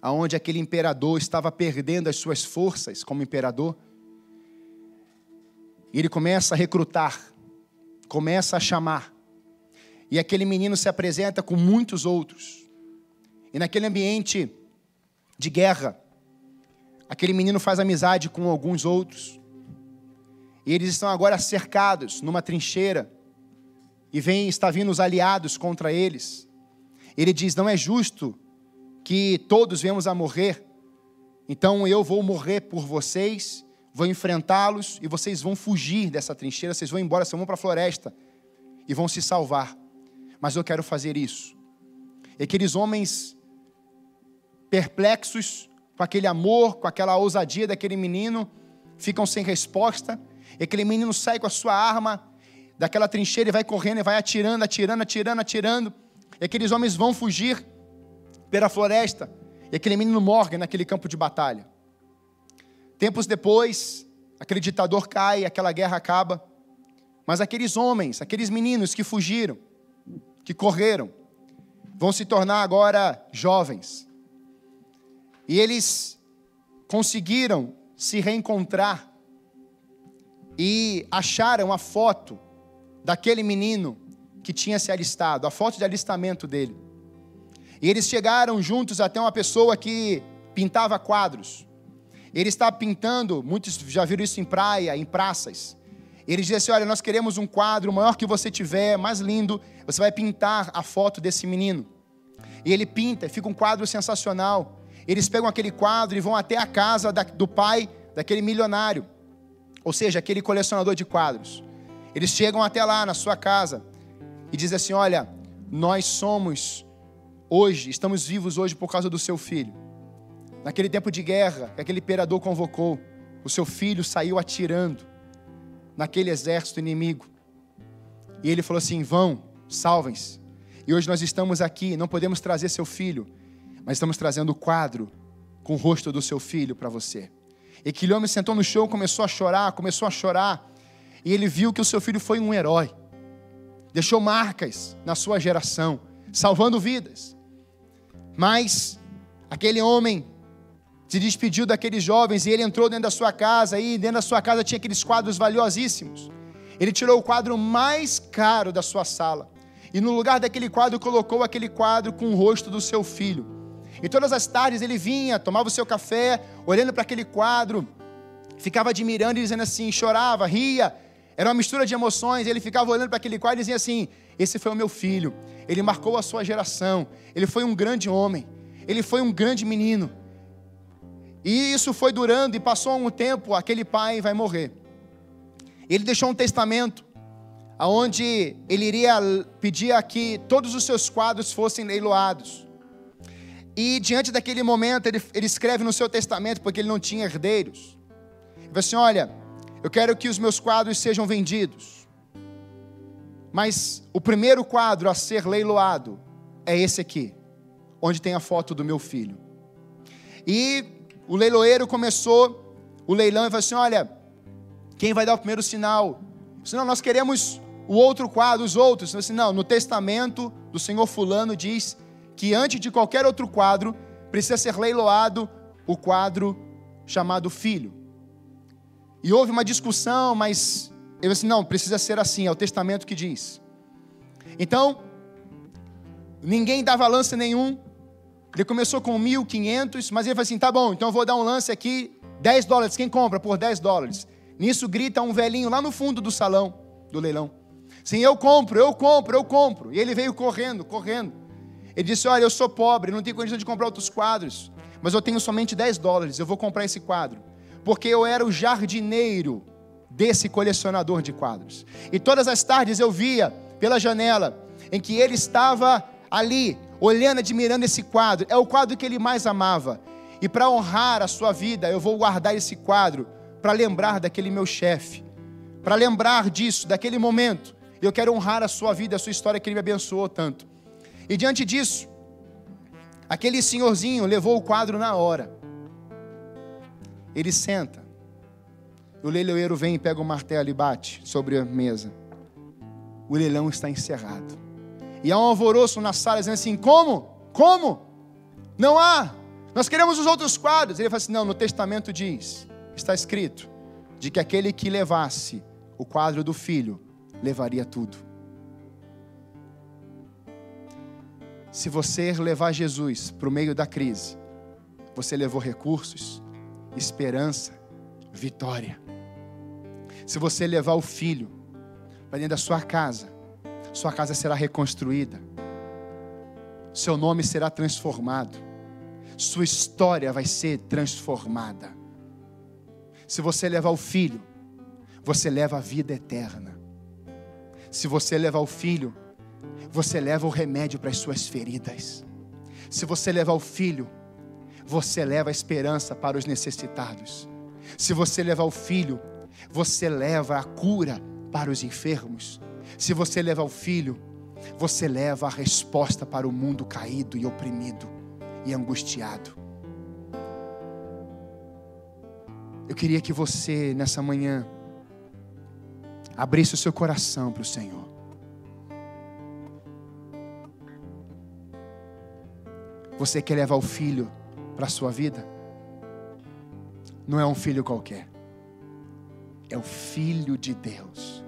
aonde aquele imperador estava perdendo as suas forças como imperador. E ele começa a recrutar, começa a chamar. E aquele menino se apresenta com muitos outros. E naquele ambiente de guerra, aquele menino faz amizade com alguns outros. E eles estão agora cercados numa trincheira. E vem, está vindo os aliados contra eles. Ele diz: Não é justo que todos venhamos a morrer. Então eu vou morrer por vocês, vou enfrentá-los e vocês vão fugir dessa trincheira, vocês vão embora, vocês vão para a floresta e vão se salvar. Mas eu quero fazer isso. E aqueles homens perplexos com aquele amor, com aquela ousadia daquele menino, ficam sem resposta e aquele menino sai com a sua arma daquela trincheira e vai correndo e vai atirando, atirando, atirando, atirando. E aqueles homens vão fugir pela floresta. E aquele menino morre naquele campo de batalha. Tempos depois, aquele ditador cai, aquela guerra acaba. Mas aqueles homens, aqueles meninos que fugiram, que correram, vão se tornar agora jovens. E eles conseguiram se reencontrar e acharam a foto daquele menino que tinha se alistado, a foto de alistamento dele. E eles chegaram juntos até uma pessoa que pintava quadros. Ele está pintando, muitos já viram isso em praia, em praças. Ele diz assim: Olha, nós queremos um quadro, maior que você tiver, mais lindo. Você vai pintar a foto desse menino. E ele pinta, fica um quadro sensacional. Eles pegam aquele quadro e vão até a casa da, do pai daquele milionário, ou seja, aquele colecionador de quadros. Eles chegam até lá na sua casa e dizem assim: Olha, nós somos hoje, estamos vivos hoje por causa do seu filho. Naquele tempo de guerra, que aquele imperador convocou, o seu filho saiu atirando naquele exército inimigo. E ele falou assim: vão, salvem-se. E hoje nós estamos aqui, não podemos trazer seu filho, mas estamos trazendo o quadro com o rosto do seu filho para você. E aquele homem sentou no chão, começou a chorar, começou a chorar, e ele viu que o seu filho foi um herói, deixou marcas na sua geração, salvando vidas. Mas aquele homem se despediu daqueles jovens e ele entrou dentro da sua casa e dentro da sua casa tinha aqueles quadros valiosíssimos. Ele tirou o quadro mais caro da sua sala e no lugar daquele quadro colocou aquele quadro com o rosto do seu filho. E todas as tardes ele vinha, tomava o seu café, olhando para aquele quadro, ficava admirando e dizendo assim, chorava, ria, era uma mistura de emoções. Ele ficava olhando para aquele quadro e dizia assim: Esse foi o meu filho, ele marcou a sua geração, ele foi um grande homem, ele foi um grande menino. E isso foi durando e passou um tempo, aquele pai vai morrer. Ele deixou um testamento aonde ele iria pedir que todos os seus quadros fossem leiloados. E diante daquele momento, ele, ele escreve no seu testamento, porque ele não tinha herdeiros. Ele fala assim: Olha, eu quero que os meus quadros sejam vendidos. Mas o primeiro quadro a ser leiloado é esse aqui, onde tem a foto do meu filho. E o leiloeiro começou o leilão e falou assim: Olha, quem vai dar o primeiro sinal? Senão nós queremos o outro quadro, os outros. Assim, não, no testamento do Senhor Fulano diz que antes de qualquer outro quadro precisa ser leiloado o quadro chamado filho. E houve uma discussão, mas ele disse: não, precisa ser assim, é o testamento que diz. Então, ninguém dava lance nenhum, ele começou com 1.500, mas ele falou assim: tá bom, então eu vou dar um lance aqui, 10 dólares. Quem compra por 10 dólares? Nisso grita um velhinho lá no fundo do salão, do leilão. Sim, eu compro, eu compro, eu compro. E ele veio correndo, correndo. Ele disse: Olha, eu sou pobre, não tenho condição de comprar outros quadros, mas eu tenho somente 10 dólares, eu vou comprar esse quadro. Porque eu era o jardineiro desse colecionador de quadros. E todas as tardes eu via pela janela em que ele estava ali olhando, admirando esse quadro. É o quadro que ele mais amava. E para honrar a sua vida, eu vou guardar esse quadro para lembrar daquele meu chefe, para lembrar disso, daquele momento. Eu quero honrar a sua vida, a sua história que ele me abençoou tanto. E diante disso, aquele senhorzinho levou o quadro na hora. Ele senta. O leiloeiro vem e pega o martelo e bate sobre a mesa. O leilão está encerrado. E há um alvoroço na sala dizendo assim: como? Como? Não há. Nós queremos os outros quadros. Ele fala assim: não, no testamento diz, está escrito, de que aquele que levasse o quadro do filho levaria tudo. Se você levar Jesus para o meio da crise, você levou recursos, esperança, vitória. Se você levar o filho para dentro da sua casa, sua casa será reconstruída, seu nome será transformado, sua história vai ser transformada. Se você levar o filho, você leva a vida eterna. Se você levar o filho, você leva o remédio para as suas feridas. Se você levar o filho, você leva a esperança para os necessitados. Se você levar o filho, você leva a cura para os enfermos. Se você leva o filho, você leva a resposta para o mundo caído e oprimido e angustiado. Eu queria que você, nessa manhã, abrisse o seu coração para o Senhor. Você quer levar o filho para a sua vida? Não é um filho qualquer, é o Filho de Deus